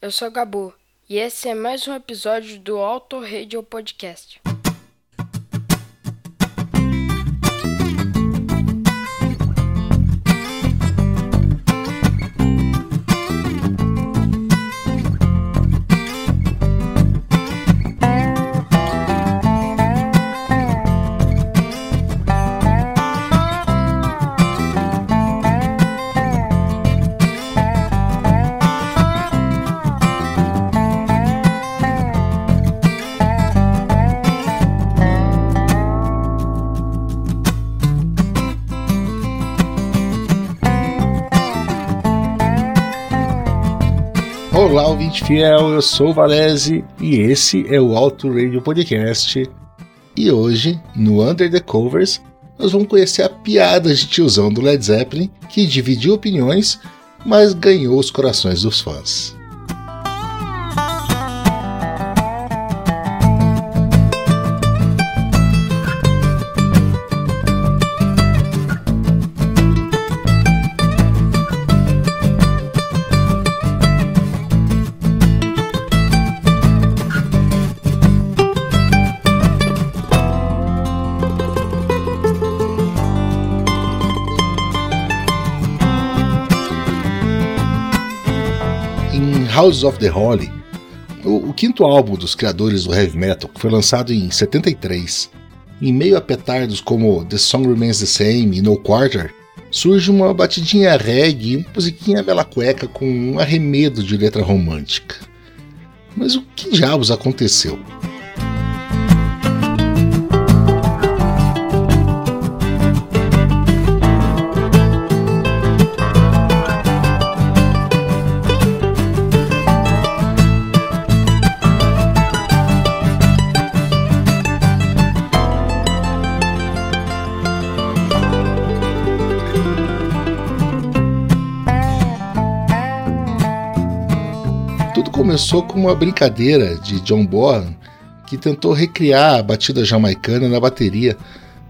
eu sou Gabu e esse é mais um episódio do Auto Radio Podcast. Olá, ouvinte fiel, eu sou o Valese e esse é o Auto Radio Podcast. E hoje, no Under the Covers, nós vamos conhecer a piada de tiozão do Led Zeppelin que dividiu opiniões, mas ganhou os corações dos fãs. House of the Holy, o, o, quinto álbum dos criadores do heavy metal, que foi lançado em 73. Em meio a petardos como The Song Remains the Same e No Quarter, surge uma batidinha reggae uma musiquinha bela cueca com um arremedo de letra romântica. Mas o que diabos aconteceu? Começou com uma brincadeira de John Bonham que tentou recriar a batida jamaicana na bateria,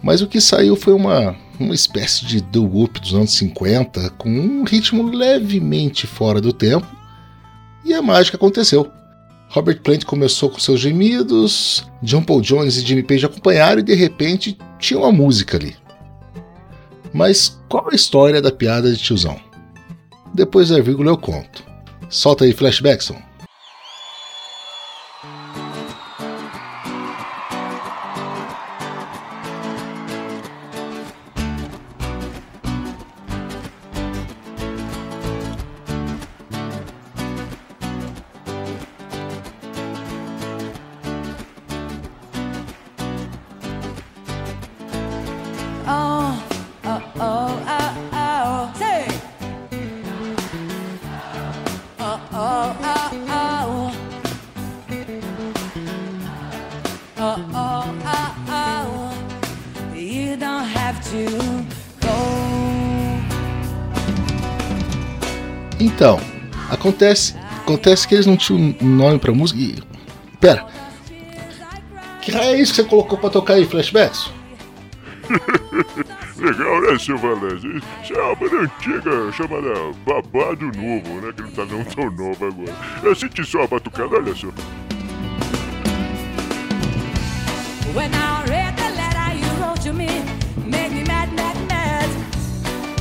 mas o que saiu foi uma, uma espécie de doo-wop dos anos 50 com um ritmo levemente fora do tempo e a mágica aconteceu. Robert Plant começou com seus gemidos, John Paul Jones e Jimmy Page acompanharam e de repente tinha uma música ali. Mas qual a história da piada de tiozão? Depois da vírgula eu conto. Solta aí, Flashbackson. Então, acontece, acontece que eles não tinham um nome pra música e. Pera. Que raio é isso que você colocou pra tocar aí, flashbacks? Legal, né, seu Valézio? Isso é uma banda antiga chamada Babado Novo, né? Que não tá não tão novo agora. Eu senti só a batucada, olha só. When I read the letter you wrote to me, made me mad, mad, mad.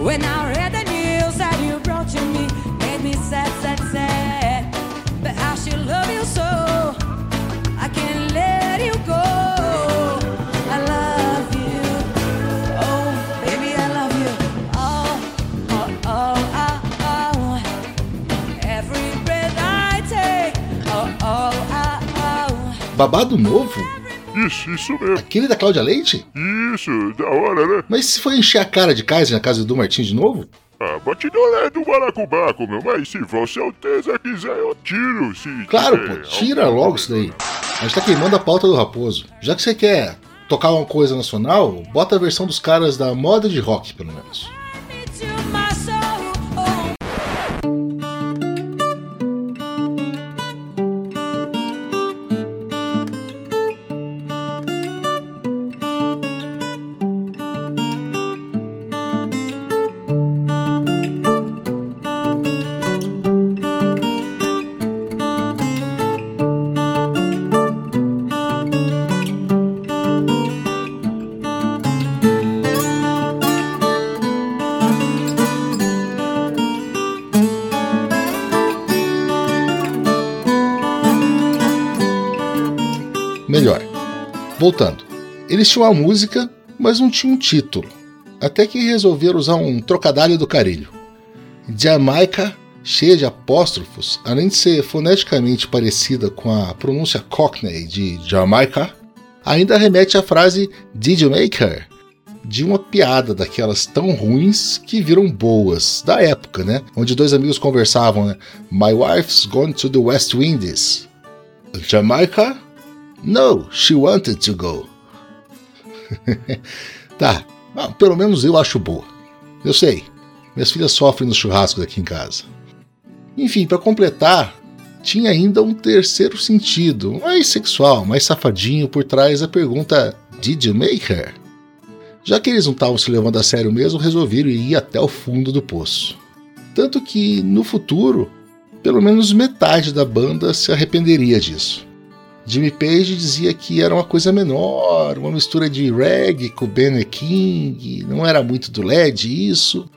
When I read the news that you brought to me, made me sad, sad, sad. But I should love you so, I can't let you go. I love you, oh baby, I love you. Oh, oh, oh, oh, oh. Every breath I take, oh, oh, oh, oh. Babado novo? Isso, isso mesmo. Aquele da Cláudia Leite? Isso, da hora, né? Mas se foi encher a cara de Kaiser na casa do Martins de novo? Ah, batidora é do Baracubaco, meu, mas se Vossa Alteza quiser, eu tiro, se Claro, pô, tira logo isso daí. A gente tá queimando a pauta do Raposo. Já que você quer tocar uma coisa nacional, bota a versão dos caras da moda de rock, pelo menos. Melhor. Voltando. Eles tinham a música, mas não tinham um título. Até que resolveram usar um trocadilho do carilho. Jamaica, cheia de apóstrofos, além de ser foneticamente parecida com a pronúncia Cockney de Jamaica, ainda remete à frase Did you make her? De uma piada daquelas tão ruins que viram boas, da época, né? Onde dois amigos conversavam, né? My wife's gone to the West Indies. Jamaica? No, she wanted to go. tá, ah, pelo menos eu acho boa. Eu sei, minhas filhas sofrem nos churrascos aqui em casa. Enfim, para completar, tinha ainda um terceiro sentido, mais sexual, mais safadinho por trás da pergunta Did you make her? Já que eles não estavam se levando a sério mesmo, resolveram ir até o fundo do poço. Tanto que, no futuro, pelo menos metade da banda se arrependeria disso. Jimmy Page dizia que era uma coisa menor, uma mistura de reggae com Ben King, não era muito do LED isso.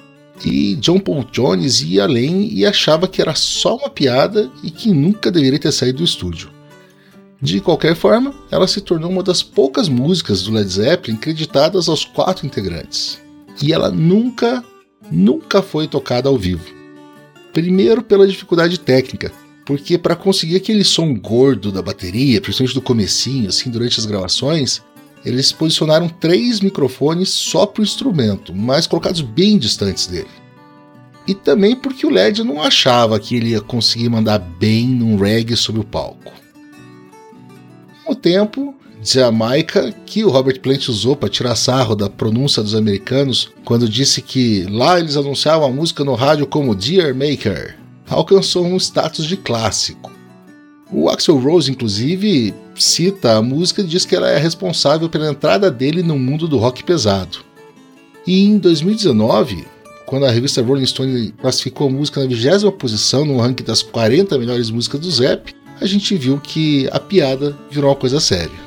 E John Paul Jones ia além e achava que era só uma piada e que nunca deveria ter saído do estúdio. De qualquer forma, ela se tornou uma das poucas músicas do Led Zeppelin creditadas aos quatro integrantes. E ela nunca, nunca foi tocada ao vivo. Primeiro pela dificuldade técnica, porque para conseguir aquele som gordo da bateria, principalmente do comecinho, assim, durante as gravações, eles posicionaram três microfones só para o instrumento, mas colocados bem distantes dele. E também porque o LED não achava que ele ia conseguir mandar bem num reggae sobre o palco. Com o tempo, Jamaica, que o Robert Plant usou para tirar sarro da pronúncia dos americanos quando disse que lá eles anunciavam a música no rádio como Dear Maker, alcançou um status de clássico. O Axel Rose, inclusive, cita a música e diz que ela é responsável pela entrada dele no mundo do rock pesado. E em 2019, quando a revista Rolling Stone classificou a música na 20 posição no ranking das 40 melhores músicas do Zep, a gente viu que a piada virou uma coisa séria.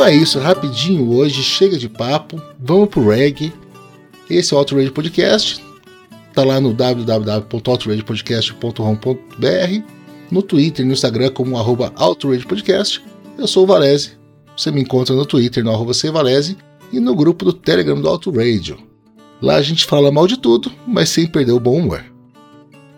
Então é isso, rapidinho hoje, chega de papo, vamos pro reggae. Esse é o Outrage Podcast, tá lá no www.outragepodcast.com.br, no Twitter e no Instagram como arroba Podcast. Eu sou o Valese, você me encontra no Twitter no arroba e no grupo do Telegram do Outrage. Lá a gente fala mal de tudo, mas sem perder o bom humor.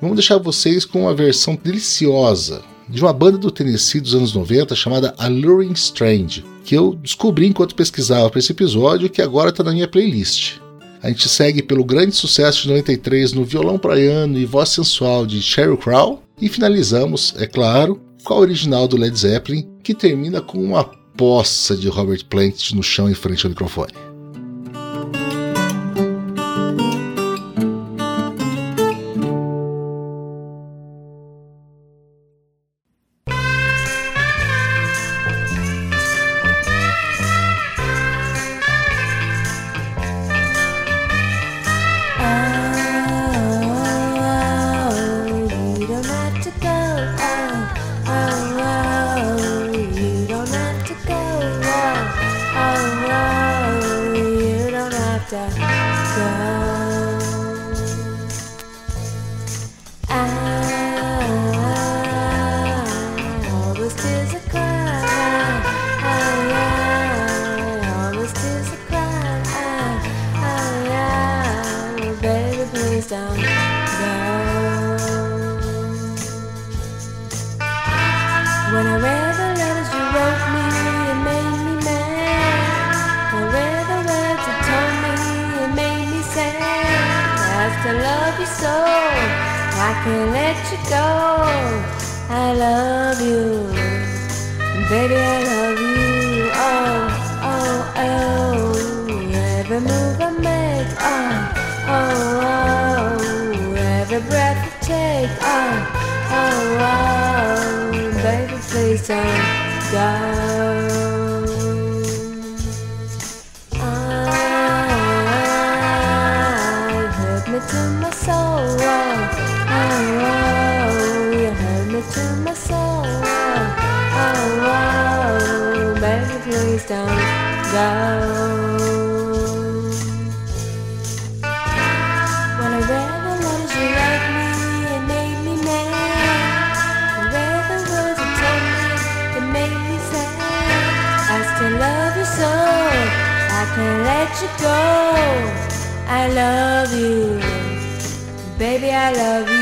Vamos deixar vocês com uma versão deliciosa de uma banda do Tennessee dos anos 90 chamada Alluring Strange, que eu descobri enquanto pesquisava para esse episódio e que agora está na minha playlist. A gente segue pelo grande sucesso de 93 no violão praiano e voz sensual de Sheryl Crow e finalizamos, é claro, com a original do Led Zeppelin, que termina com uma poça de Robert Plant no chão em frente ao microfone. da, da. I can't let you go. I love you, baby, I love you. Oh, oh, oh, every move I make. Oh, oh, oh, every breath I take. Oh, oh, oh, baby, please don't go. I love you, baby, I love you.